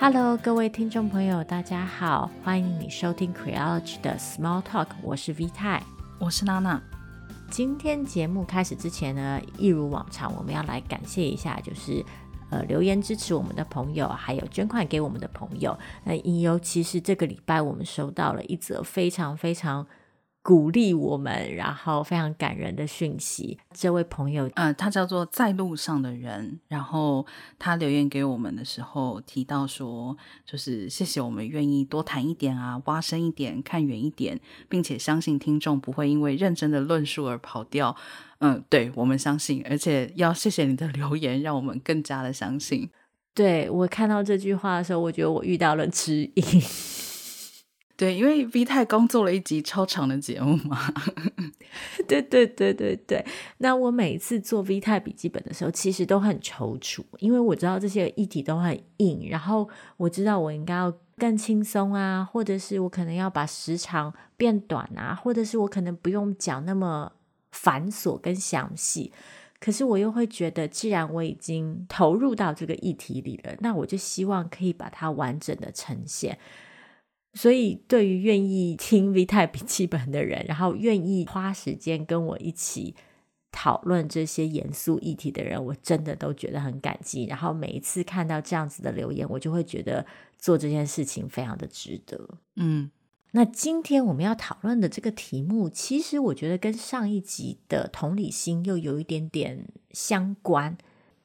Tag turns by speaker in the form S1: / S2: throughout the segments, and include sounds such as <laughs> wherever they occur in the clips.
S1: Hello，各位听众朋友，大家好，欢迎你收听 Creology 的 Small Talk，我是 V 太，
S2: 我是娜娜。
S1: 今天节目开始之前呢，一如往常，我们要来感谢一下，就是呃留言支持我们的朋友，还有捐款给我们的朋友。那尤其是这个礼拜，我们收到了一则非常非常。鼓励我们，然后非常感人的讯息。这位朋友，
S2: 呃，他叫做在路上的人。然后他留言给我们的时候提到说，就是谢谢我们愿意多谈一点啊，挖深一点，看远一点，并且相信听众不会因为认真的论述而跑掉。嗯，对，我们相信，而且要谢谢你的留言，让我们更加的相信。
S1: 对，我看到这句话的时候，我觉得我遇到了知音。
S2: 对，因为 V 太刚做了一集超长的节目嘛，<laughs>
S1: 对对对对对。那我每一次做 V 太笔记本的时候，其实都很踌躇，因为我知道这些议题都很硬，然后我知道我应该要更轻松啊，或者是我可能要把时长变短啊，或者是我可能不用讲那么繁琐跟详细。可是我又会觉得，既然我已经投入到这个议题里了，那我就希望可以把它完整的呈现。所以，对于愿意听 V 太笔记本的人，然后愿意花时间跟我一起讨论这些严肃议题的人，我真的都觉得很感激。然后每一次看到这样子的留言，我就会觉得做这件事情非常的值得。
S2: 嗯，
S1: 那今天我们要讨论的这个题目，其实我觉得跟上一集的同理心又有一点点相关。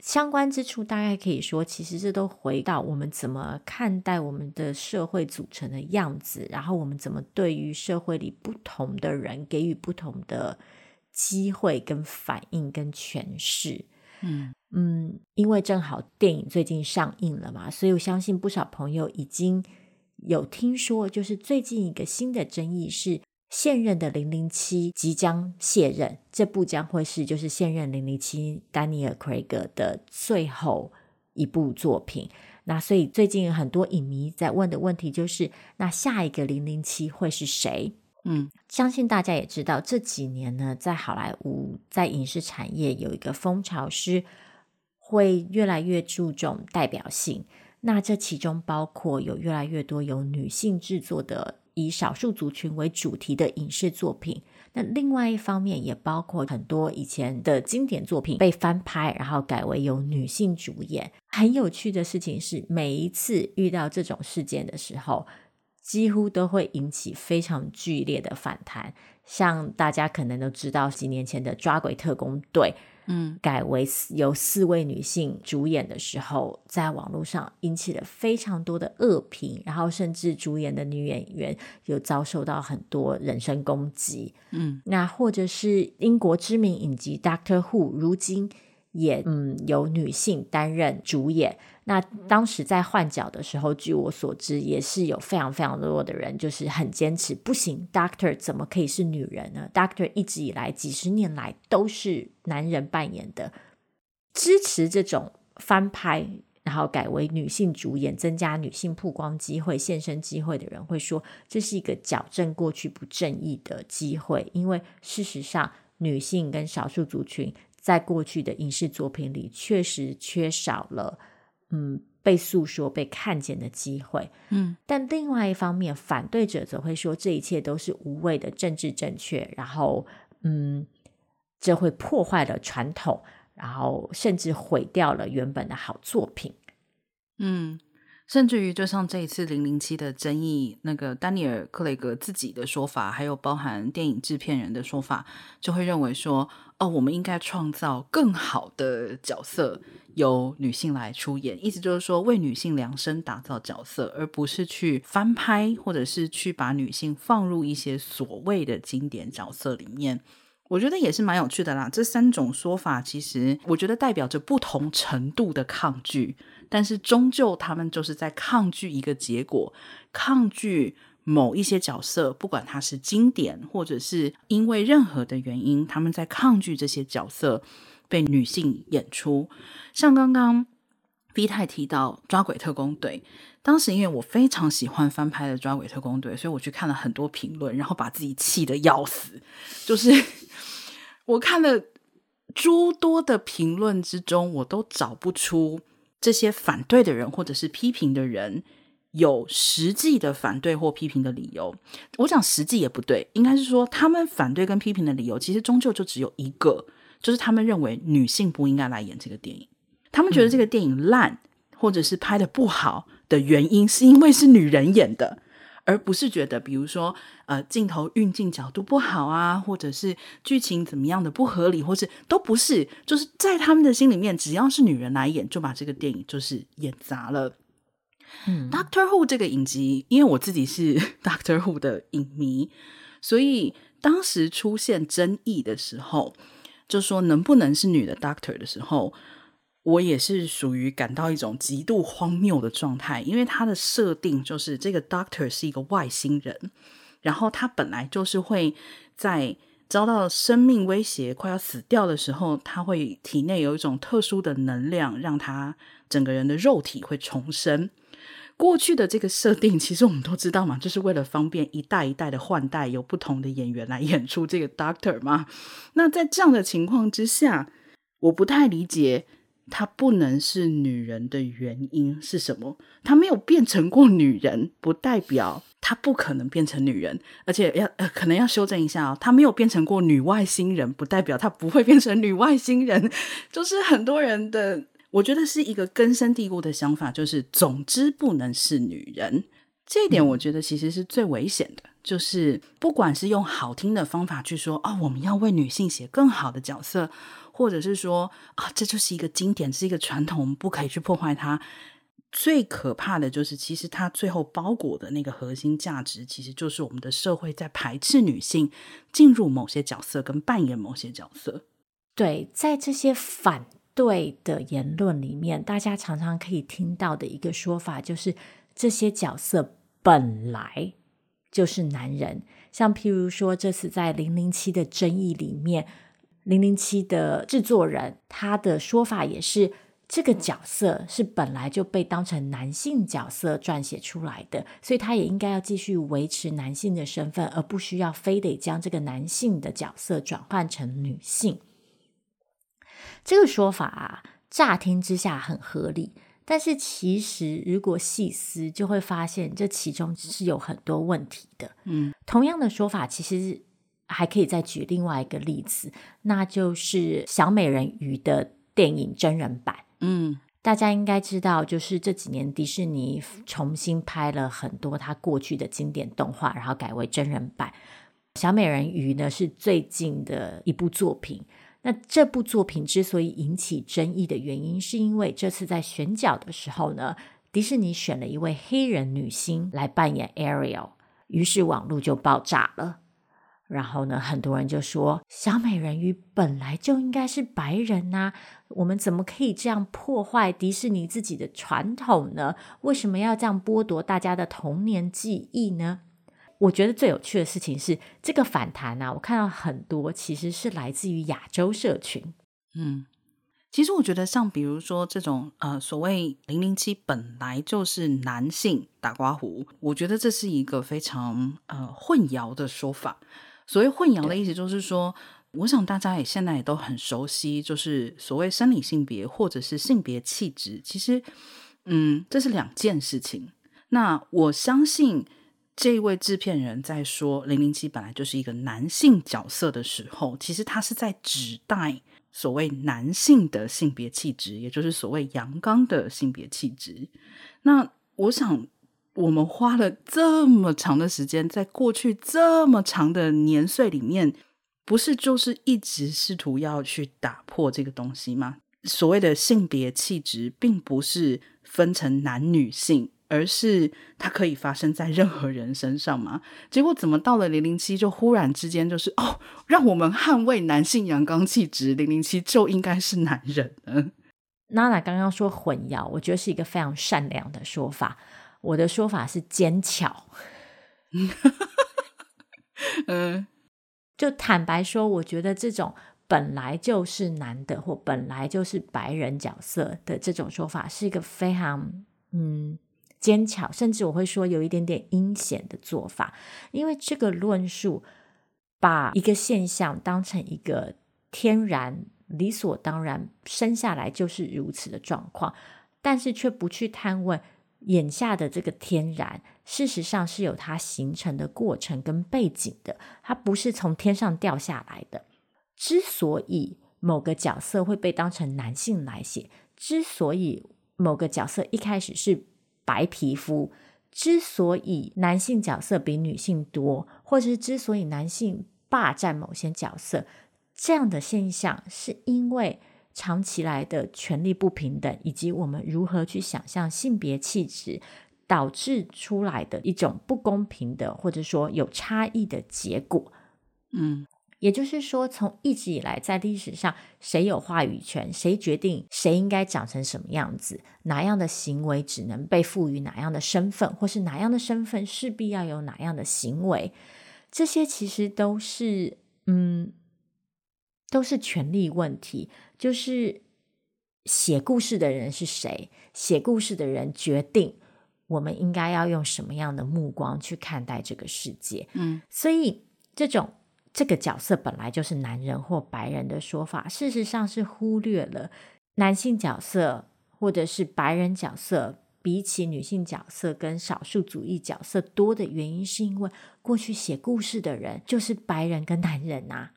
S1: 相关之处大概可以说，其实这都回到我们怎么看待我们的社会组成的样子，然后我们怎么对于社会里不同的人给予不同的机会、跟反应、跟诠释。
S2: 嗯
S1: 嗯，因为正好电影最近上映了嘛，所以我相信不少朋友已经有听说，就是最近一个新的争议是。现任的零零七即将卸任，这部将会是就是现任零零七丹尼尔·克雷格的最后一部作品。那所以最近很多影迷在问的问题就是：那下一个零零七会是谁？
S2: 嗯，
S1: 相信大家也知道，这几年呢，在好莱坞在影视产业有一个风潮，是会越来越注重代表性。那这其中包括有越来越多由女性制作的。以少数族群为主题的影视作品，那另外一方面也包括很多以前的经典作品被翻拍，然后改为由女性主演。很有趣的事情是，每一次遇到这种事件的时候，几乎都会引起非常剧烈的反弹。像大家可能都知道，几年前的《抓鬼特工队》。
S2: 嗯，
S1: 改为由四位女性主演的时候，在网络上引起了非常多的恶评，然后甚至主演的女演员有遭受到很多人身攻击。
S2: 嗯，
S1: 那或者是英国知名影集《Doctor Who》，如今也嗯由女性担任主演。那当时在换角的时候，据我所知，也是有非常非常多的人就是很坚持，不行，Doctor 怎么可以是女人呢？Doctor 一直以来几十年来都是男人扮演的。支持这种翻拍，然后改为女性主演，增加女性曝光机会、现身机会的人会说，这是一个矫正过去不正义的机会，因为事实上，女性跟少数族群在过去的影视作品里确实缺少了。嗯，被诉说、被看见的机会。
S2: 嗯，
S1: 但另外一方面，反对者则会说这一切都是无谓的政治正确，然后，嗯，这会破坏了传统，然后甚至毁掉了原本的好作品。
S2: 嗯。甚至于，就像这一次《零零七》的争议，那个丹尼尔·克雷格自己的说法，还有包含电影制片人的说法，就会认为说，哦，我们应该创造更好的角色，由女性来出演。意思就是说，为女性量身打造角色，而不是去翻拍，或者是去把女性放入一些所谓的经典角色里面。我觉得也是蛮有趣的啦。这三种说法，其实我觉得代表着不同程度的抗拒。但是终究，他们就是在抗拒一个结果，抗拒某一些角色，不管他是经典，或者是因为任何的原因，他们在抗拒这些角色被女性演出。像刚刚 V 太提到《抓鬼特工队》，当时因为我非常喜欢翻拍的《抓鬼特工队》，所以我去看了很多评论，然后把自己气得要死。就是 <laughs> 我看了诸多的评论之中，我都找不出。这些反对的人或者是批评的人有实际的反对或批评的理由。我讲实际也不对，应该是说他们反对跟批评的理由其实终究就只有一个，就是他们认为女性不应该来演这个电影。他们觉得这个电影烂，嗯、或者是拍得不好的原因是因为是女人演的。而不是觉得，比如说，呃，镜头运镜角度不好啊，或者是剧情怎么样的不合理，或是都不是，就是在他们的心里面，只要是女人来演，就把这个电影就是演砸了。嗯，Doctor Who 这个影集，因为我自己是 <laughs> Doctor Who 的影迷，所以当时出现争议的时候，就说能不能是女的 Doctor 的时候。我也是属于感到一种极度荒谬的状态，因为他的设定就是这个 Doctor 是一个外星人，然后他本来就是会在遭到生命威胁、快要死掉的时候，他会体内有一种特殊的能量，让他整个人的肉体会重生。过去的这个设定，其实我们都知道嘛，就是为了方便一代一代的换代，有不同的演员来演出这个 Doctor 嘛。那在这样的情况之下，我不太理解。她不能是女人的原因是什么？她没有变成过女人，不代表她不可能变成女人。而且要呃，可能要修正一下哦，她没有变成过女外星人，不代表她不会变成女外星人。就是很多人的，我觉得是一个根深蒂固的想法，就是总之不能是女人。这一点我觉得其实是最危险的，就是不管是用好听的方法去说啊，我们要为女性写更好的角色。或者是说啊，这就是一个经典，是一个传统，我们不可以去破坏它。最可怕的就是，其实它最后包裹的那个核心价值，其实就是我们的社会在排斥女性进入某些角色跟扮演某些角色。
S1: 对，在这些反对的言论里面，大家常常可以听到的一个说法，就是这些角色本来就是男人。像譬如说，这次在《零零七》的争议里面。零零七的制作人，他的说法也是，这个角色是本来就被当成男性角色撰写出来的，所以他也应该要继续维持男性的身份，而不需要非得将这个男性的角色转换成女性。这个说法啊，乍听之下很合理，但是其实如果细思，就会发现这其中是有很多问题的。嗯，同样的说法其实。还可以再举另外一个例子，那就是小美人鱼的电影真人版。嗯，大家应该知道，就是这几年迪士尼重新拍了很多它过去的经典动画，然后改为真人版。小美人鱼呢，是最近的一部作品。那这部作品之所以引起争议的原因，是因为这次在选角的时候呢，迪士尼选了一位黑人女星来扮演 Ariel，于是网络就爆炸了。然后呢，很多人就说，小美人鱼本来就应该是白人呐，我们怎么可以这样破坏迪士尼自己的传统呢？为什么要这样剥夺大家的童年记忆呢？我觉得最有趣的事情是，这个反弹啊，我看到很多其实是来自于亚洲社群。
S2: 嗯，其实我觉得像比如说这种呃所谓零零七本来就是男性打刮胡，我觉得这是一个非常呃混淆的说法。所谓混淆的意思就是说，我想大家也现在也都很熟悉，就是所谓生理性别或者是性别气质，其实，嗯，这是两件事情。那我相信这位制片人在说《零零七》本来就是一个男性角色的时候，其实他是在指代所谓男性的性别气质，也就是所谓阳刚的性别气质。那我想。我们花了这么长的时间，在过去这么长的年岁里面，不是就是一直试图要去打破这个东西吗？所谓的性别气质，并不是分成男女性，而是它可以发生在任何人身上吗？结果怎么到了零零七，就忽然之间就是哦，让我们捍卫男性阳刚气质，零零七就应该是男人呢？
S1: 娜娜刚刚说混淆，我觉得是一个非常善良的说法。我的说法是奸巧，<laughs> 嗯，就坦白说，我觉得这种本来就是男的或本来就是白人角色的这种说法，是一个非常嗯奸巧，甚至我会说有一点点阴险的做法，因为这个论述把一个现象当成一个天然理所当然生下来就是如此的状况。但是却不去探问眼下的这个天然，事实上是有它形成的过程跟背景的，它不是从天上掉下来的。之所以某个角色会被当成男性来写，之所以某个角色一开始是白皮肤，之所以男性角色比女性多，或者是之所以男性霸占某些角色，这样的现象是因为长期来的权力不平等，以及我们如何去想象性别气质导致出来的一种不公平的，或者说有差异的结果。
S2: 嗯。
S1: 也就是说，从一直以来，在历史上，谁有话语权，谁决定谁应该长成什么样子，哪样的行为只能被赋予哪样的身份，或是哪样的身份势必要有哪样的行为，这些其实都是，嗯，都是权力问题。就是写故事的人是谁，写故事的人决定我们应该要用什么样的目光去看待这个世界。
S2: 嗯，
S1: 所以这种。这个角色本来就是男人或白人的说法，事实上是忽略了男性角色或者是白人角色比起女性角色跟少数主义角色多的原因，是因为过去写故事的人就是白人跟男人啊。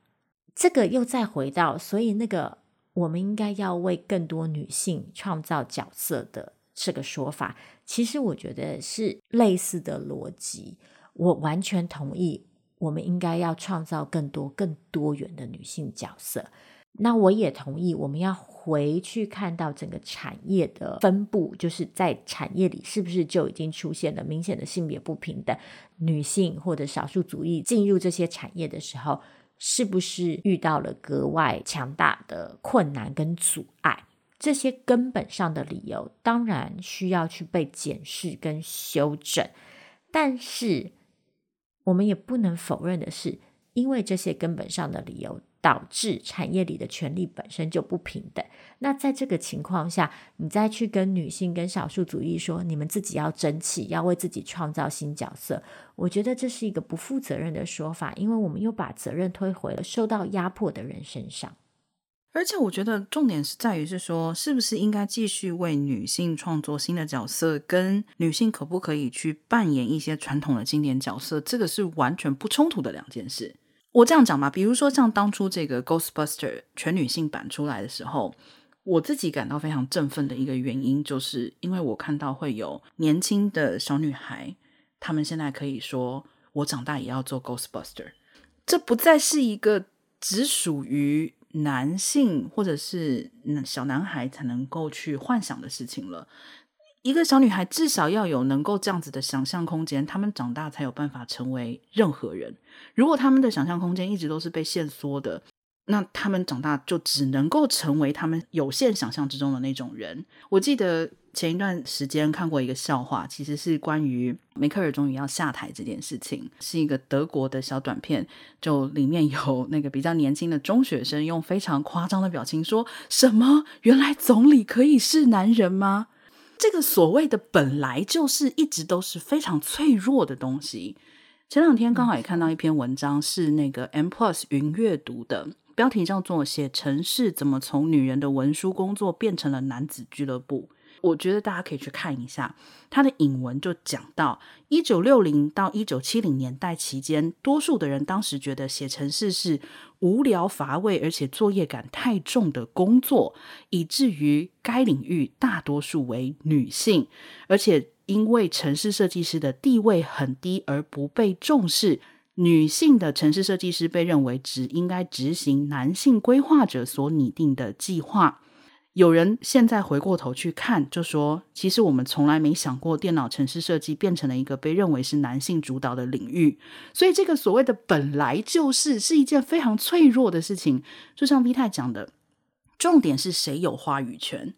S1: 这个又再回到，所以那个我们应该要为更多女性创造角色的这个说法，其实我觉得是类似的逻辑，我完全同意。我们应该要创造更多、更多元的女性角色。那我也同意，我们要回去看到整个产业的分布，就是在产业里是不是就已经出现了明显的性别不平等？女性或者少数族裔进入这些产业的时候，是不是遇到了格外强大的困难跟阻碍？这些根本上的理由，当然需要去被检视跟修正，但是。我们也不能否认的是，因为这些根本上的理由，导致产业里的权利本身就不平等。那在这个情况下，你再去跟女性、跟少数主义说，你们自己要争气，要为自己创造新角色，我觉得这是一个不负责任的说法，因为我们又把责任推回了受到压迫的人身上。
S2: 而且我觉得重点是在于是说，是不是应该继续为女性创作新的角色，跟女性可不可以去扮演一些传统的经典角色，这个是完全不冲突的两件事。我这样讲吧，比如说像当初这个 Ghostbuster 全女性版出来的时候，我自己感到非常振奋的一个原因，就是因为我看到会有年轻的小女孩，她们现在可以说我长大也要做 Ghostbuster，这不再是一个只属于。男性或者是小男孩才能够去幻想的事情了。一个小女孩至少要有能够这样子的想象空间，他们长大才有办法成为任何人。如果他们的想象空间一直都是被限缩的，那他们长大就只能够成为他们有限想象之中的那种人。我记得。前一段时间看过一个笑话，其实是关于梅克尔终于要下台这件事情，是一个德国的小短片，就里面有那个比较年轻的中学生用非常夸张的表情说：“什么？原来总理可以是男人吗？”这个所谓的本来就是一直都是非常脆弱的东西。前两天刚好也看到一篇文章，是那个 M Plus 云阅读的，标题叫做《写城市怎么从女人的文书工作变成了男子俱乐部》。我觉得大家可以去看一下他的引文，就讲到一九六零到一九七零年代期间，多数的人当时觉得写程式是无聊乏味，而且作业感太重的工作，以至于该领域大多数为女性，而且因为城市设计师的地位很低而不被重视，女性的城市设计师被认为只应该执行男性规划者所拟定的计划。有人现在回过头去看，就说其实我们从来没想过电脑城市设计变成了一个被认为是男性主导的领域，所以这个所谓的本来就是是一件非常脆弱的事情。就像 V 太讲的，重点是谁有话语权？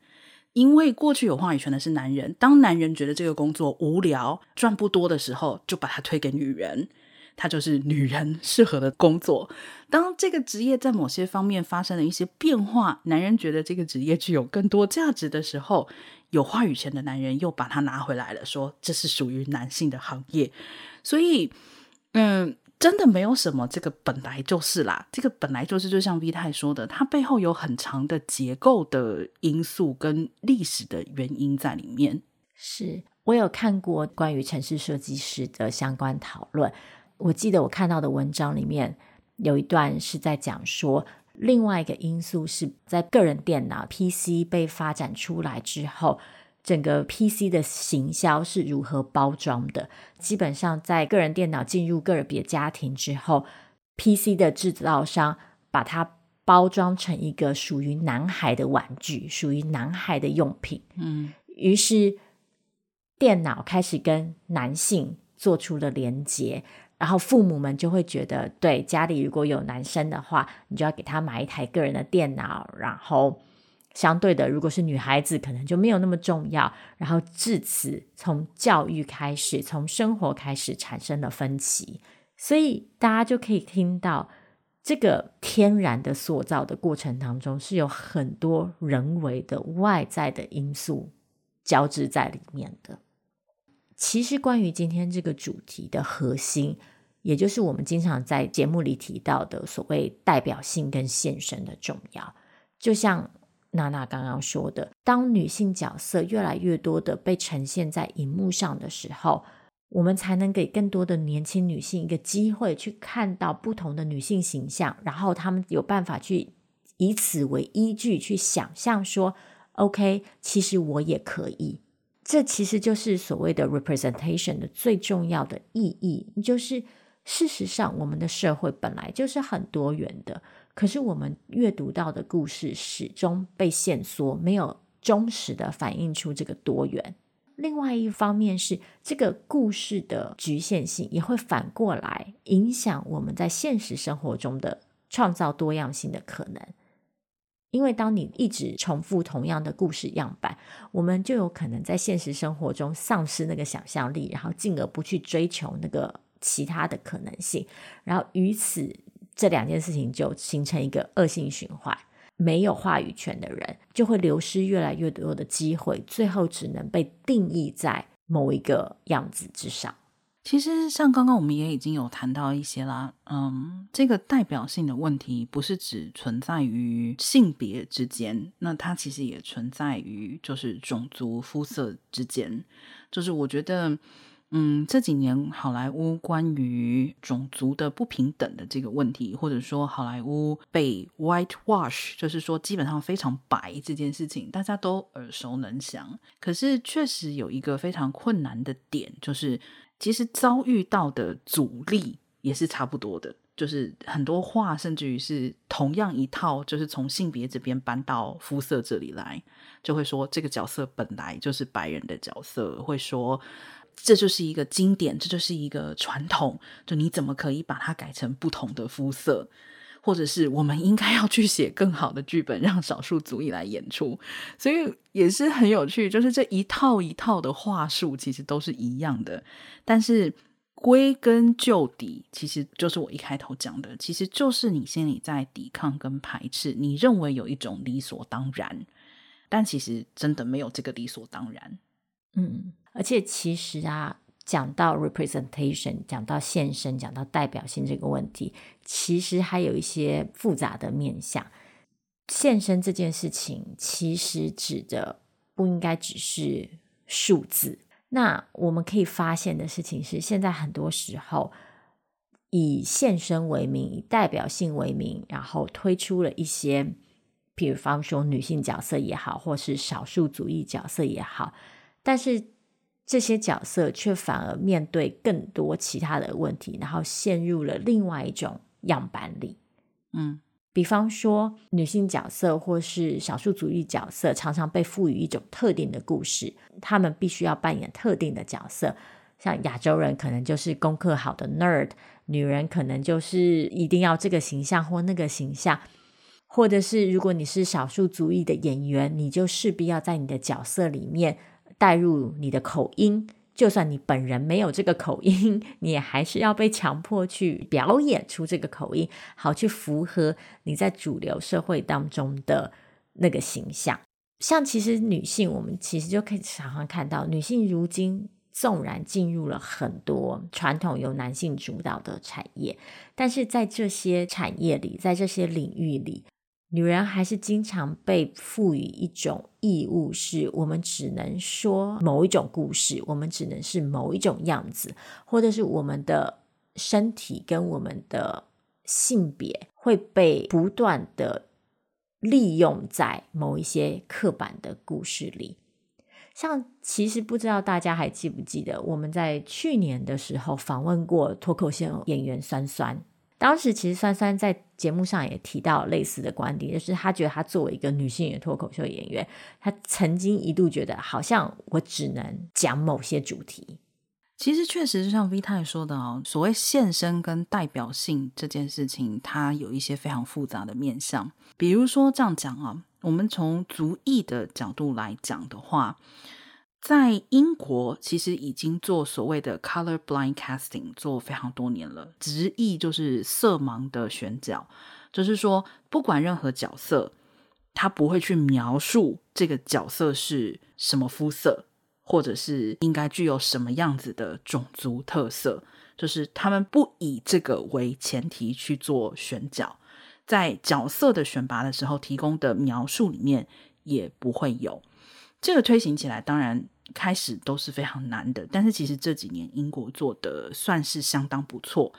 S2: 因为过去有话语权的是男人，当男人觉得这个工作无聊、赚不多的时候，就把它推给女人。它就是女人适合的工作。当这个职业在某些方面发生了一些变化，男人觉得这个职业具有更多价值的时候，有话语权的男人又把它拿回来了，说这是属于男性的行业。所以，嗯，真的没有什么，这个本来就是啦，这个本来就是，就像 V 太说的，它背后有很长的结构的因素跟历史的原因在里面。
S1: 是我有看过关于城市设计师的相关讨论，我记得我看到的文章里面有一段是在讲说，另外一个因素是在个人电脑 PC 被发展出来之后。整个 PC 的行销是如何包装的？基本上，在个人电脑进入个别家庭之后，PC 的制造商把它包装成一个属于男孩的玩具，属于男孩的用品。
S2: 嗯，
S1: 于是电脑开始跟男性做出了连接，然后父母们就会觉得，对，家里如果有男生的话，你就要给他买一台个人的电脑，然后。相对的，如果是女孩子，可能就没有那么重要。然后至此，从教育开始，从生活开始产生了分歧，所以大家就可以听到，这个天然的塑造的过程当中，是有很多人为的外在的因素交织在里面的。其实，关于今天这个主题的核心，也就是我们经常在节目里提到的所谓代表性跟现身的重要，就像。娜娜刚刚说的，当女性角色越来越多的被呈现在荧幕上的时候，我们才能给更多的年轻女性一个机会去看到不同的女性形象，然后她们有办法去以此为依据去想象说，OK，其实我也可以。这其实就是所谓的 representation 的最重要的意义，就是事实上我们的社会本来就是很多元的。可是我们阅读到的故事始终被限缩，没有忠实的反映出这个多元。另外一方面是这个故事的局限性，也会反过来影响我们在现实生活中的创造多样性的可能。因为当你一直重复同样的故事样板，我们就有可能在现实生活中丧失那个想象力，然后进而不去追求那个其他的可能性，然后于此。这两件事情就形成一个恶性循环，没有话语权的人就会流失越来越多的机会，最后只能被定义在某一个样子之上。
S2: 其实，像刚刚我们也已经有谈到一些啦，嗯，这个代表性的问题不是只存在于性别之间，那它其实也存在于就是种族肤色之间，就是我觉得。嗯，这几年好莱坞关于种族的不平等的这个问题，或者说好莱坞被 whitewash，就是说基本上非常白这件事情，大家都耳熟能详。可是确实有一个非常困难的点，就是其实遭遇到的阻力也是差不多的，就是很多话甚至于是同样一套，就是从性别这边搬到肤色这里来，就会说这个角色本来就是白人的角色，会说。这就是一个经典，这就是一个传统。就你怎么可以把它改成不同的肤色？或者是我们应该要去写更好的剧本，让少数族裔来演出？所以也是很有趣，就是这一套一套的话术其实都是一样的，但是归根究底，其实就是我一开头讲的，其实就是你心里在抵抗跟排斥，你认为有一种理所当然，但其实真的没有这个理所当然。
S1: 嗯。而且其实啊，讲到 representation，讲到现身，讲到代表性这个问题，其实还有一些复杂的面向。现身这件事情，其实指的不应该只是数字。那我们可以发现的事情是，现在很多时候以现身为名，以代表性为名，然后推出了一些，比方说女性角色也好，或是少数族裔角色也好，但是。这些角色却反而面对更多其他的问题，然后陷入了另外一种样板里。
S2: 嗯，
S1: 比方说女性角色或是少数族裔角色，常常被赋予一种特定的故事，他们必须要扮演特定的角色。像亚洲人可能就是功课好的 nerd，女人可能就是一定要这个形象或那个形象，或者是如果你是少数族裔的演员，你就势必要在你的角色里面。带入你的口音，就算你本人没有这个口音，<laughs> 你也还是要被强迫去表演出这个口音，好去符合你在主流社会当中的那个形象。像其实女性，我们其实就可以常常看到，女性如今纵然进入了很多传统由男性主导的产业，但是在这些产业里，在这些领域里，女人还是经常被赋予一种义务，是我们只能说某一种故事，我们只能是某一种样子，或者是我们的身体跟我们的性别会被不断的利用在某一些刻板的故事里。像其实不知道大家还记不记得，我们在去年的时候访问过脱口秀演员酸酸。当时其实酸酸在节目上也提到类似的观点，就是他觉得他作为一个女性的脱口秀演员，他曾经一度觉得好像我只能讲某些主题。
S2: 其实确实就像 V 太说的哦，所谓现身跟代表性这件事情，它有一些非常复杂的面向。比如说这样讲啊，我们从族裔的角度来讲的话。在英国，其实已经做所谓的 color blind casting 做非常多年了，直译就是色盲的选角，就是说不管任何角色，他不会去描述这个角色是什么肤色，或者是应该具有什么样子的种族特色，就是他们不以这个为前提去做选角，在角色的选拔的时候提供的描述里面也不会有。这个推行起来，当然开始都是非常难的。但是其实这几年英国做的算是相当不错。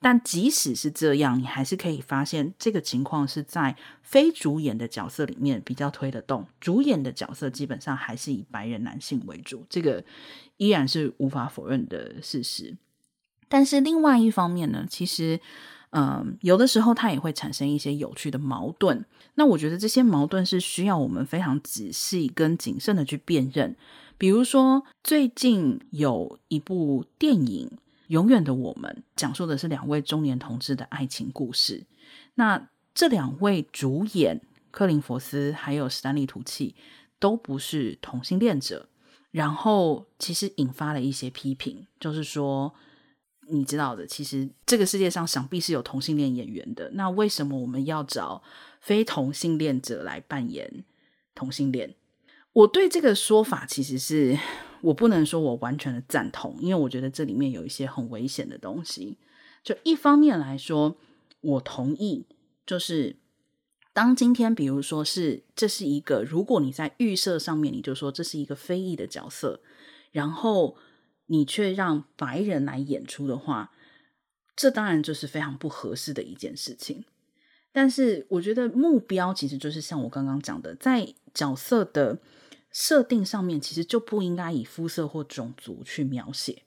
S2: 但即使是这样，你还是可以发现这个情况是在非主演的角色里面比较推得动。主演的角色基本上还是以白人男性为主，这个依然是无法否认的事实。但是另外一方面呢，其实。嗯，有的时候它也会产生一些有趣的矛盾。那我觉得这些矛盾是需要我们非常仔细跟谨慎的去辨认。比如说，最近有一部电影《永远的我们》，讲述的是两位中年同志的爱情故事。那这两位主演柯林·佛斯还有史丹利·图契都不是同性恋者，然后其实引发了一些批评，就是说。你知道的，其实这个世界上想必是有同性恋演员的。那为什么我们要找非同性恋者来扮演同性恋？我对这个说法其实是我不能说我完全的赞同，因为我觉得这里面有一些很危险的东西。就一方面来说，我同意，就是当今天比如说是这是一个，如果你在预设上面你就说这是一个非议的角色，然后。你却让白人来演出的话，这当然就是非常不合适的一件事情。但是，我觉得目标其实就是像我刚刚讲的，在角色的设定上面，其实就不应该以肤色或种族去描写。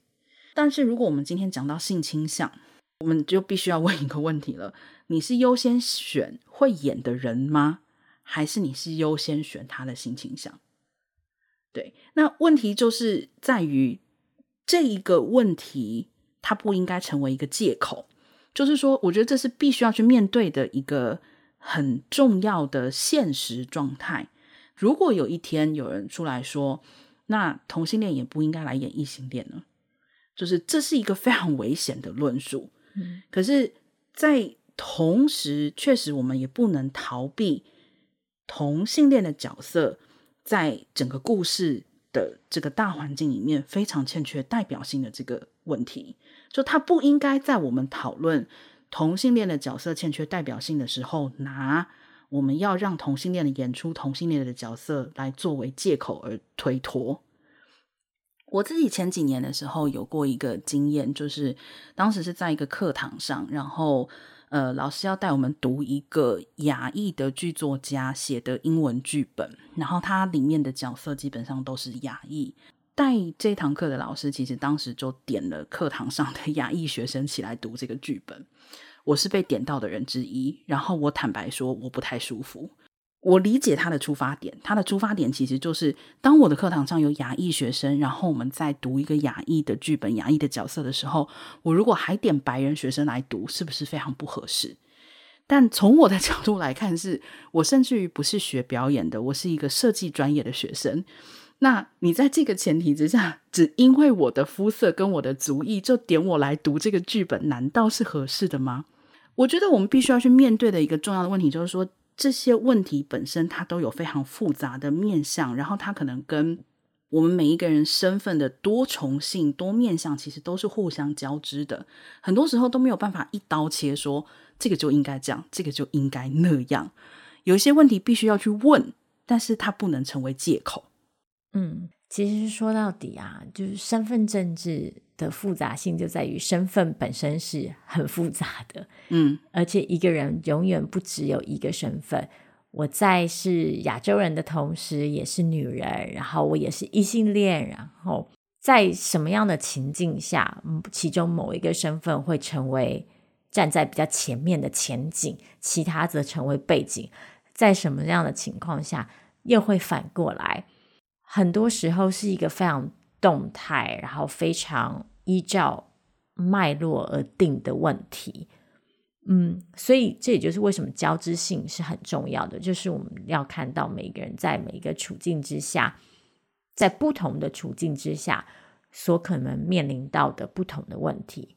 S2: 但是，如果我们今天讲到性倾向，我们就必须要问一个问题了：你是优先选会演的人吗？还是你是优先选他的性倾向？对，那问题就是在于。这一个问题，它不应该成为一个借口。就是说，我觉得这是必须要去面对的一个很重要的现实状态。如果有一天有人出来说，那同性恋也不应该来演异性恋呢？就是这是一个非常危险的论述。嗯。可是，在同时，确实我们也不能逃避同性恋的角色在整个故事的这个大环境里面非常欠缺代表性的这个问题，就他不应该在我们讨论同性恋的角色欠缺代表性的时候，拿我们要让同性恋的演出同性恋的角色来作为借口而推脱。我自己前几年的时候有过一个经验，就是当时是在一个课堂上，然后。呃，老师要带我们读一个亚裔的剧作家写的英文剧本，然后它里面的角色基本上都是亚裔。带这堂课的老师其实当时就点了课堂上的亚裔学生起来读这个剧本，我是被点到的人之一。然后我坦白说，我不太舒服。我理解他的出发点，他的出发点其实就是，当我的课堂上有亚裔学生，然后我们在读一个亚裔的剧本、亚裔的角色的时候，我如果还点白人学生来读，是不是非常不合适？但从我的 <laughs> 角度来看是，是我甚至于不是学表演的，我是一个设计专业的学生。那你在这个前提之下，只因为我的肤色跟我的族裔就点我来读这个剧本，难道是合适的吗？我觉得我们必须要去面对的一个重要的问题就是说。这些问题本身，它都有非常复杂的面向，然后它可能跟我们每一个人身份的多重性、多面向，其实都是互相交织的。很多时候都没有办法一刀切说，说这个就应该这样，这个就应该那样。有一些问题必须要去问，但是它不能成为借口。
S1: 嗯，其实说到底啊，就是身份政治的复杂性就在于身份本身是很复杂的。
S2: 嗯，
S1: 而且一个人永远不只有一个身份。我在是亚洲人的同时，也是女人，然后我也是异性恋，然后在什么样的情境下，其中某一个身份会成为站在比较前面的前景，其他则成为背景，在什么样的情况下又会反过来？很多时候是一个非常动态，然后非常依照脉络而定的问题。嗯，所以这也就是为什么交织性是很重要的，就是我们要看到每个人在每一个处境之下，在不同的处境之下所可能面临到的不同的问题。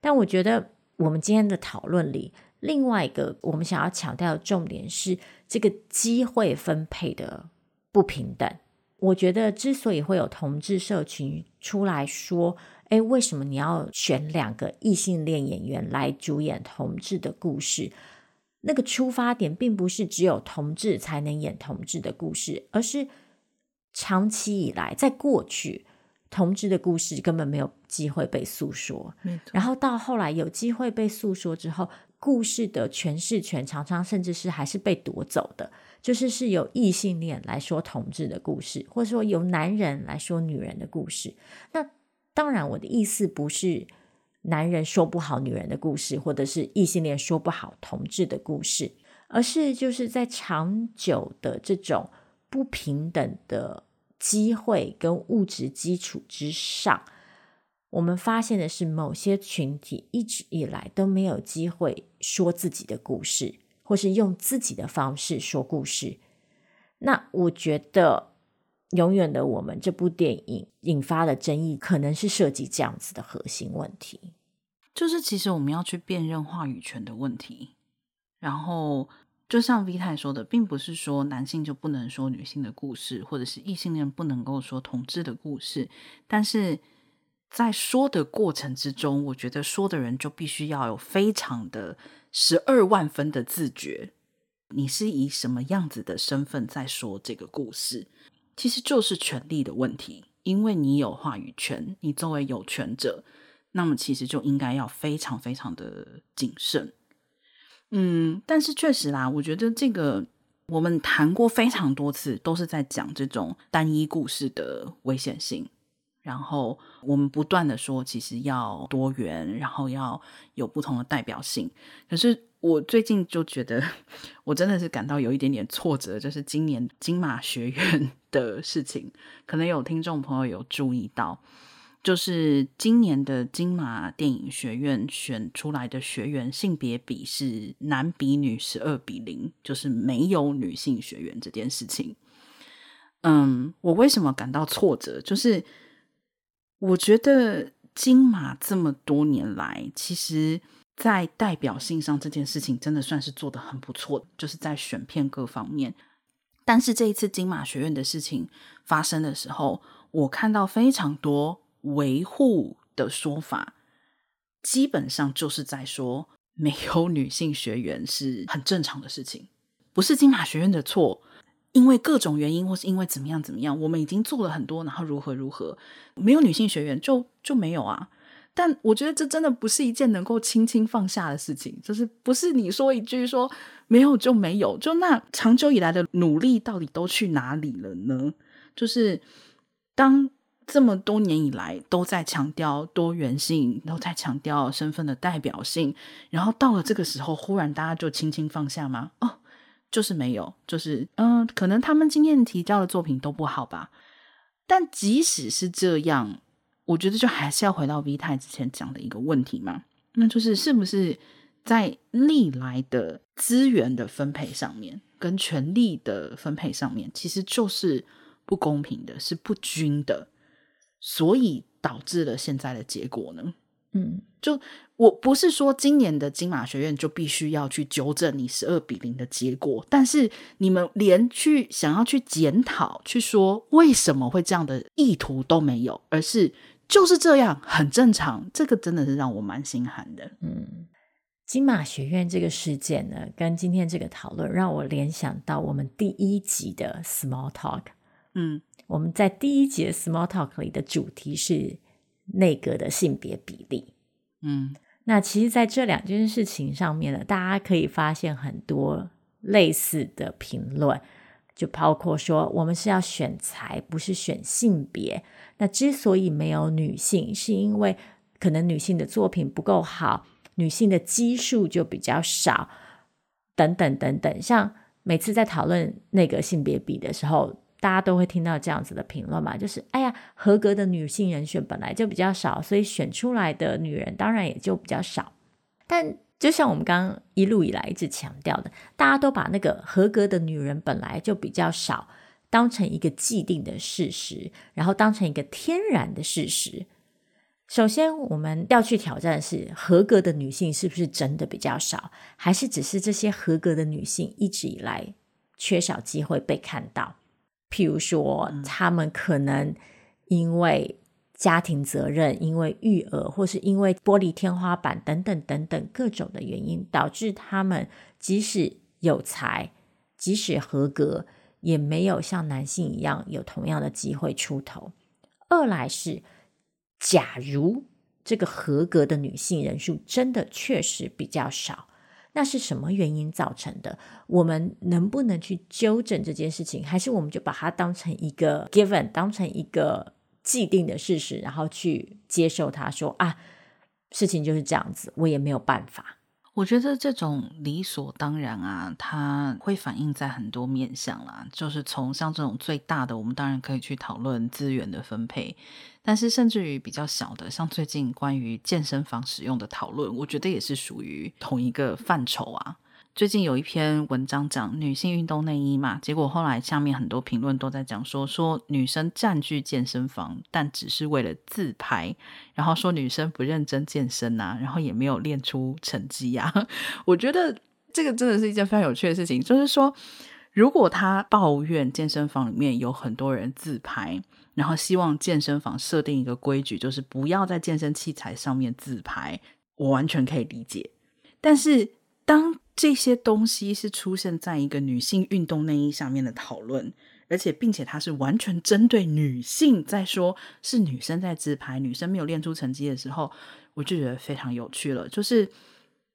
S1: 但我觉得我们今天的讨论里，另外一个我们想要强调的重点是这个机会分配的不平等。我觉得之所以会有同志社群出来说，哎，为什么你要选两个异性恋演员来主演同志的故事？那个出发点并不是只有同志才能演同志的故事，而是长期以来，在过去，同志的故事根本没有机会被诉说。然后到后来有机会被诉说之后，故事的诠释权常常甚至是还是被夺走的，就是是由异性恋来说同志的故事，或者说由男人来说女人的故事。那当然，我的意思不是男人说不好女人的故事，或者是异性恋说不好同志的故事，而是就是在长久的这种不平等的机会跟物质基础之上，我们发现的是某些群体一直以来都没有机会说自己的故事，或是用自己的方式说故事。那我觉得。永远的我们这部电影引发的争议，可能是涉及这样子的核心问题，
S2: 就是其实我们要去辨认话语权的问题。然后，就像 V 太说的，并不是说男性就不能说女性的故事，或者是异性恋不能够说同志的故事。但是在说的过程之中，我觉得说的人就必须要有非常的十二万分的自觉，你是以什么样子的身份在说这个故事。其实就是权力的问题，因为你有话语权，你作为有权者，那么其实就应该要非常非常的谨慎。嗯，但是确实啦，我觉得这个我们谈过非常多次，都是在讲这种单一故事的危险性。然后我们不断的说，其实要多元，然后要有不同的代表性。可是我最近就觉得，我真的是感到有一点点挫折，就是今年金马学院 <laughs> 的事情，可能有听众朋友有注意到，就是今年的金马电影学院选出来的学员性别比是男比女十二比零，就是没有女性学员这件事情。嗯，我为什么感到挫折？就是。我觉得金马这么多年来，其实在代表性上这件事情真的算是做得很不错，就是在选片各方面。但是这一次金马学院的事情发生的时候，我看到非常多维护的说法，基本上就是在说没有女性学员是很正常的事情，不是金马学院的错。因为各种原因，或是因为怎么样怎么样，我们已经做了很多，然后如何如何，没有女性学员就就没有啊。但我觉得这真的不是一件能够轻轻放下的事情，就是不是你说一句说没有就没有，就那长久以来的努力到底都去哪里了呢？就是当这么多年以来都在强调多元性，都在强调身份的代表性，然后到了这个时候，忽然大家就轻轻放下吗？哦。就是没有，就是嗯，可能他们今天提交的作品都不好吧。但即使是这样，我觉得就还是要回到 V 太之前讲的一个问题嘛，那就是是不是在历来的资源的分配上面，跟权力的分配上面，其实就是不公平的，是不均的，所以导致了现在的结果呢？
S1: 嗯，
S2: 就我不是说今年的金马学院就必须要去纠正你十二比零的结果，但是你们连去想要去检讨、去说为什么会这样的意图都没有，而是就是这样很正常，这个真的是让我蛮心寒的。
S1: 嗯。金马学院这个事件呢，跟今天这个讨论让我联想到我们第一集的 Small Talk。
S2: 嗯，
S1: 我们在第一集的 Small Talk 里的主题是内阁的性别比例。
S2: 嗯，
S1: 那其实在这两件事情上面呢，大家可以发现很多类似的评论，就包括说我们是要选才，不是选性别。那之所以没有女性，是因为可能女性的作品不够好。女性的基数就比较少，等等等等。像每次在讨论那个性别比的时候，大家都会听到这样子的评论嘛，就是哎呀，合格的女性人选本来就比较少，所以选出来的女人当然也就比较少。但就像我们刚刚一路以来一直强调的，大家都把那个合格的女人本来就比较少当成一个既定的事实，然后当成一个天然的事实。首先，我们要去挑战的是合格的女性是不是真的比较少，还是只是这些合格的女性一直以来缺少机会被看到？譬如说，他们可能因为家庭责任、因为育儿，或是因为玻璃天花板等等等等各种的原因，导致他们即使有才，即使合格，也没有像男性一样有同样的机会出头。二来是。假如这个合格的女性人数真的确实比较少，那是什么原因造成的？我们能不能去纠正这件事情？还是我们就把它当成一个 given，当成一个既定的事实，然后去接受它，说啊，事情就是这样子，我也没有办法。
S2: 我觉得这种理所当然啊，它会反映在很多面向啦。就是从像这种最大的，我们当然可以去讨论资源的分配，但是甚至于比较小的，像最近关于健身房使用的讨论，我觉得也是属于同一个范畴啊。最近有一篇文章讲女性运动内衣嘛，结果后来下面很多评论都在讲说，说女生占据健身房，但只是为了自拍，然后说女生不认真健身呐、啊，然后也没有练出成绩呀、啊。<laughs> 我觉得这个真的是一件非常有趣的事情，就是说，如果他抱怨健身房里面有很多人自拍，然后希望健身房设定一个规矩，就是不要在健身器材上面自拍，我完全可以理解，但是当这些东西是出现在一个女性运动内衣上面的讨论，而且并且它是完全针对女性在说，是女生在自拍，女生没有练出成绩的时候，我就觉得非常有趣了。就是，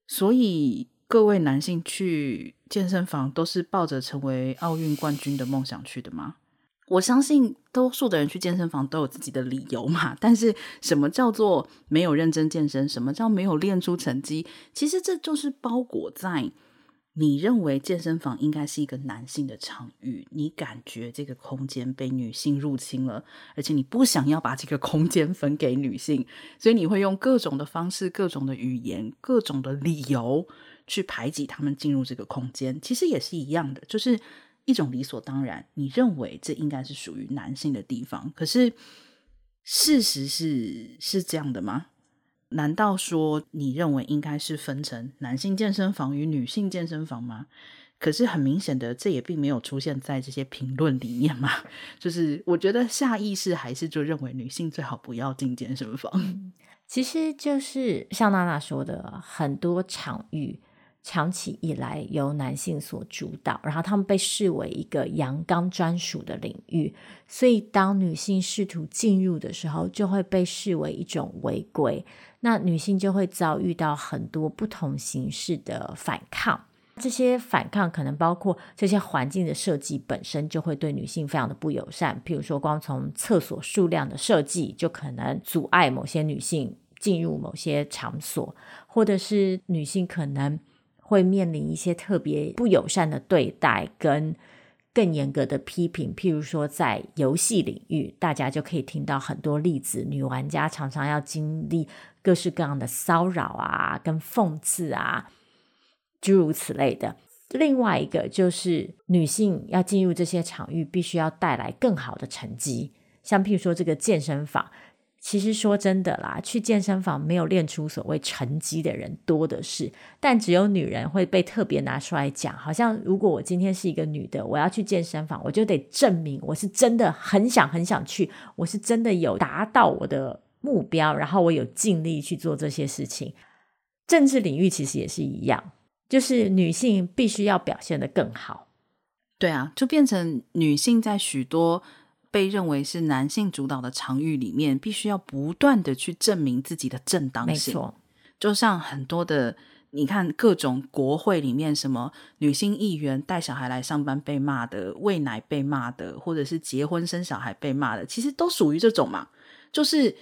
S2: 所以各位男性去健身房都是抱着成为奥运冠军的梦想去的吗？我相信多数的人去健身房都有自己的理由嘛，但是什么叫做没有认真健身？什么叫没有练出成绩？其实这就是包裹在你认为健身房应该是一个男性的场域，你感觉这个空间被女性入侵了，而且你不想要把这个空间分给女性，所以你会用各种的方式、各种的语言、各种的理由去排挤他们进入这个空间。其实也是一样的，就是。一种理所当然，你认为这应该是属于男性的地方，可是事实是是这样的吗？难道说你认为应该是分成男性健身房与女性健身房吗？可是很明显的，这也并没有出现在这些评论里面嘛。就是我觉得下意识还是就认为女性最好不要进健身房。
S1: 其实就是像娜娜说的，很多场域。长期以来由男性所主导，然后他们被视为一个阳刚专属的领域，所以当女性试图进入的时候，就会被视为一种违规。那女性就会遭遇到很多不同形式的反抗，这些反抗可能包括这些环境的设计本身就会对女性非常的不友善，譬如说光从厕所数量的设计就可能阻碍某些女性进入某些场所，或者是女性可能。会面临一些特别不友善的对待，跟更严格的批评。譬如说，在游戏领域，大家就可以听到很多例子：女玩家常常要经历各式各样的骚扰啊，跟讽刺啊，诸如此类的。另外一个就是，女性要进入这些场域，必须要带来更好的成绩。像譬如说，这个健身房。其实说真的啦，去健身房没有练出所谓成绩的人多的是，但只有女人会被特别拿出来讲。好像如果我今天是一个女的，我要去健身房，我就得证明我是真的很想很想去，我是真的有达到我的目标，然后我有尽力去做这些事情。政治领域其实也是一样，就是女性必须要表现得更好。
S2: 对啊，就变成女性在许多。被认为是男性主导的场域里面，必须要不断的去证明自己的正当性。没错，就像很多的，你看各种国会里面，什么女性议员带小孩来上班被骂的，喂奶被骂的，或者是结婚生小孩被骂的，其实都属于这种嘛。就是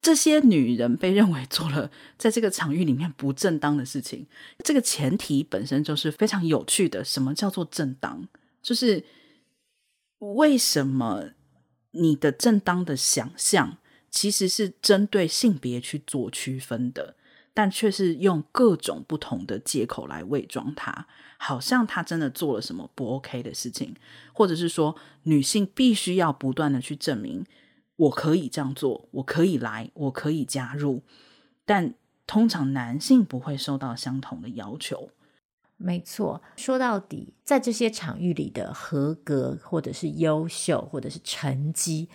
S2: 这些女人被认为做了在这个场域里面不正当的事情。这个前提本身就是非常有趣的。什么叫做正当？就是为什么？你的正当的想象其实是针对性别去做区分的，但却是用各种不同的借口来伪装它，好像他真的做了什么不 OK 的事情，或者是说女性必须要不断的去证明我可以这样做，我可以来，我可以加入，但通常男性不会受到相同的要求。
S1: 没错，说到底，在这些场域里的合格，或者是优秀，或者是成绩，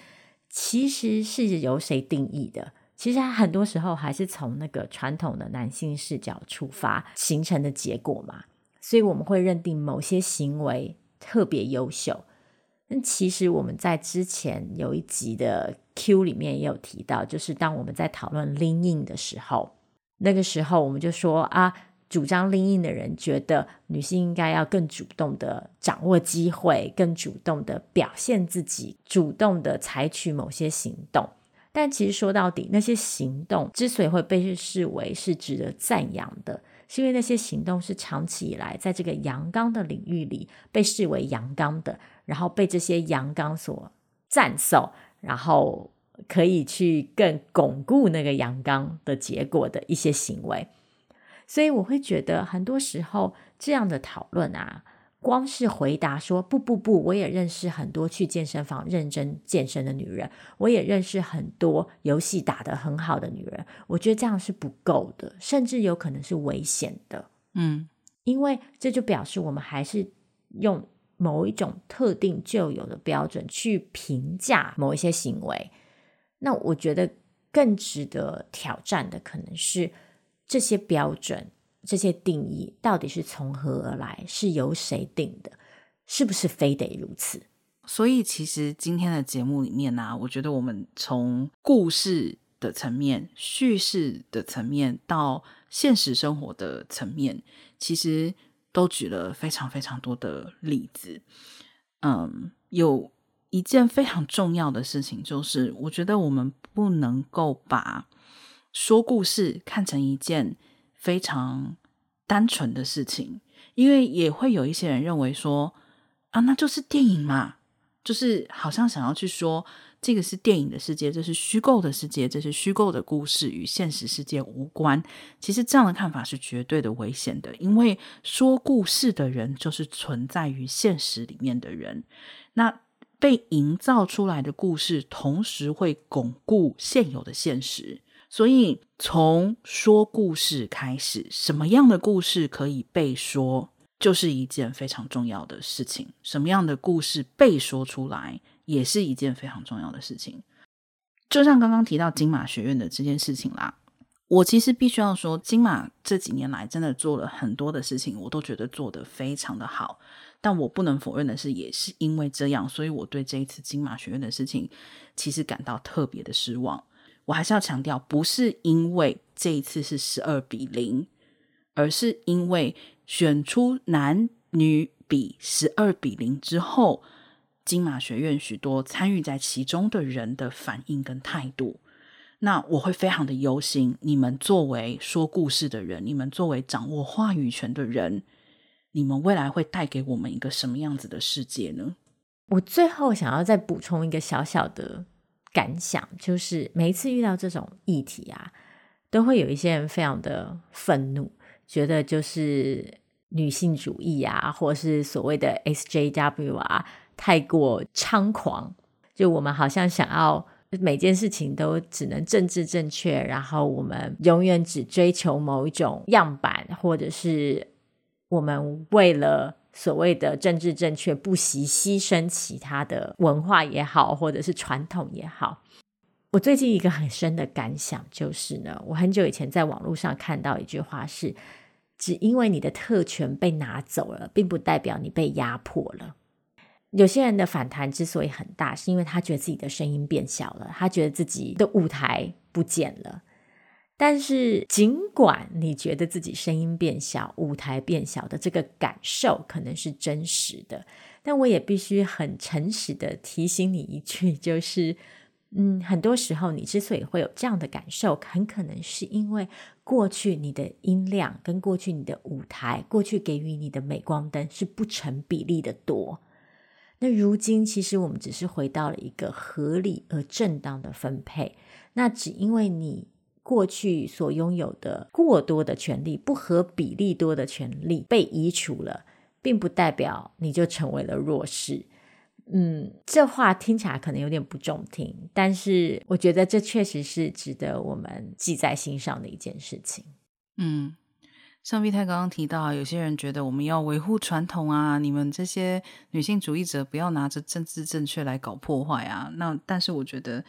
S1: 其实是由谁定义的？其实很多时候还是从那个传统的男性视角出发形成的结果嘛。所以我们会认定某些行为特别优秀。那其实我们在之前有一集的 Q 里面也有提到，就是当我们在讨论 Lean In 的时候，那个时候我们就说啊。主张 Lean In 的人觉得女性应该要更主动的掌握机会，更主动的表现自己，主动的采取某些行动。但其实说到底，那些行动之所以会被视为是值得赞扬的，是因为那些行动是长期以来在这个阳刚的领域里被视为阳刚的，然后被这些阳刚所赞颂，然后可以去更巩固那个阳刚的结果的一些行为。所以我会觉得，很多时候这样的讨论啊，光是回答说不不不，我也认识很多去健身房认真健身的女人，我也认识很多游戏打得很好的女人，我觉得这样是不够的，甚至有可能是危险的。嗯，因为这就表示我们还是用某一种特定旧有的标准去评价某一些行为。那我觉得更值得挑战的可能是。这些标准、这些定义到底是从何而来？是由谁定的？是不是非得如此？
S2: 所以，其实今天的节目里面呢、我觉得我们从故事的层面、叙事的层面到现实生活的层面，其实都举了非常非常多的例子。嗯，有一件非常重要的事情，就是我觉得我们不能够把。说故事看成一件非常单纯的事情，因为也会有一些人认为说啊，那就是电影嘛，就是好像想要去说这个是电影的世界，这是虚构的世界，这是虚构的故事，与现实世界无关。其实这样的看法是绝对的危险的，因为说故事的人就是存在于现实里面的人，那被营造出来的故事，同时会巩固现有的现实。所以，从说故事开始，什么样的故事可以被说，就是一件非常重要的事情。什么样的故事被说出来，也是一件非常重要的事情。就像刚刚提到金马学院的这件事情啦，我其实必须要说，金马这几年来真的做了很多的事情，我都觉得做得非常的好。但我不能否认的是，也是因为这样，所以我对这一次金马学院的事情，其实感到特别的失望。我还是要强调，不是因为这一次是十二比零，而是因为选出男女比十二比零之后，金马学院许多参与在其中的人的反应跟态度，那我会非常的忧心。你们作为说故事的人，你们作为掌握话语权的人，你们未来会带给我们一个什么样子的世界呢？
S1: 我最后想要再补充一个小小的。感想就是，每一次遇到这种议题啊，都会有一些人非常的愤怒，觉得就是女性主义啊，或是所谓的 SJW 啊，太过猖狂。就我们好像想要每件事情都只能政治正确，然后我们永远只追求某一种样板，或者是我们为了所谓的政治正确不惜牺牲其他的文化也好，或者是传统也好。我最近一个很深的感想就是呢，我很久以前在网络上看到一句话是：只因为你的特权被拿走了，并不代表你被压迫了。有些人的反弹之所以很大，是因为他觉得自己的声音变小了，他觉得自己的舞台不见了。但是，尽管你觉得自己声音变小、舞台变小的这个感受可能是真实的，但我也必须很诚实的提醒你一句，就是，嗯，很多时候你之所以会有这样的感受，很可能是因为过去你的音量跟过去你的舞台、过去给予你的镁光灯是不成比例的多。那如今，其实我们只是回到了一个合理而正当的分配。那只因为你过去所拥有的过多的权利，不合比例多的权利被移除了，并不代表你就成为了弱势。嗯，这话听起来可能有点不中听，但是我觉得这确实是值得我们记在心上的一件事情。
S2: 嗯。像 V 太刚刚提到，有些人觉得我们要维护传统啊，你们这些女性主义者不要拿着政治正确来搞破坏啊。那但是我觉得，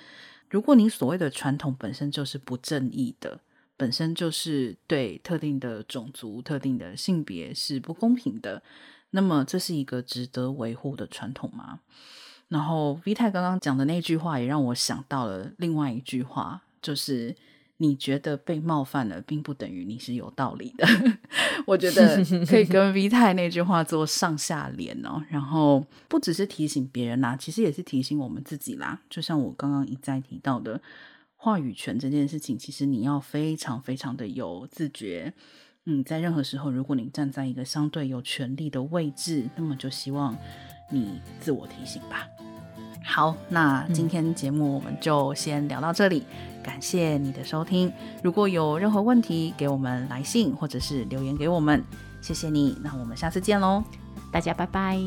S2: 如果你所谓的传统本身就是不正义的，本身就是对特定的种族、特定的性别是不公平的，那么这是一个值得维护的传统吗？然后 V 太刚刚讲的那句话也让我想到了另外一句话，就是。你觉得被冒犯了，并不等于你是有道理的。<laughs> 我觉得可以跟 <laughs> V 太那句话做上下联哦。然后不只是提醒别人啦，其实也是提醒我们自己啦。就像我刚刚一再提到的，话语权这件事情，其实你要非常非常的有自觉。嗯，在任何时候，如果你站在一个相对有权力的位置，那么就希望你自我提醒吧。好，那今天节目我们就先聊到这里，嗯、感谢你的收听。如果有任何问题，给我们来信或者是留言给我们，谢谢你。那我们下次见喽，
S1: 大家拜拜。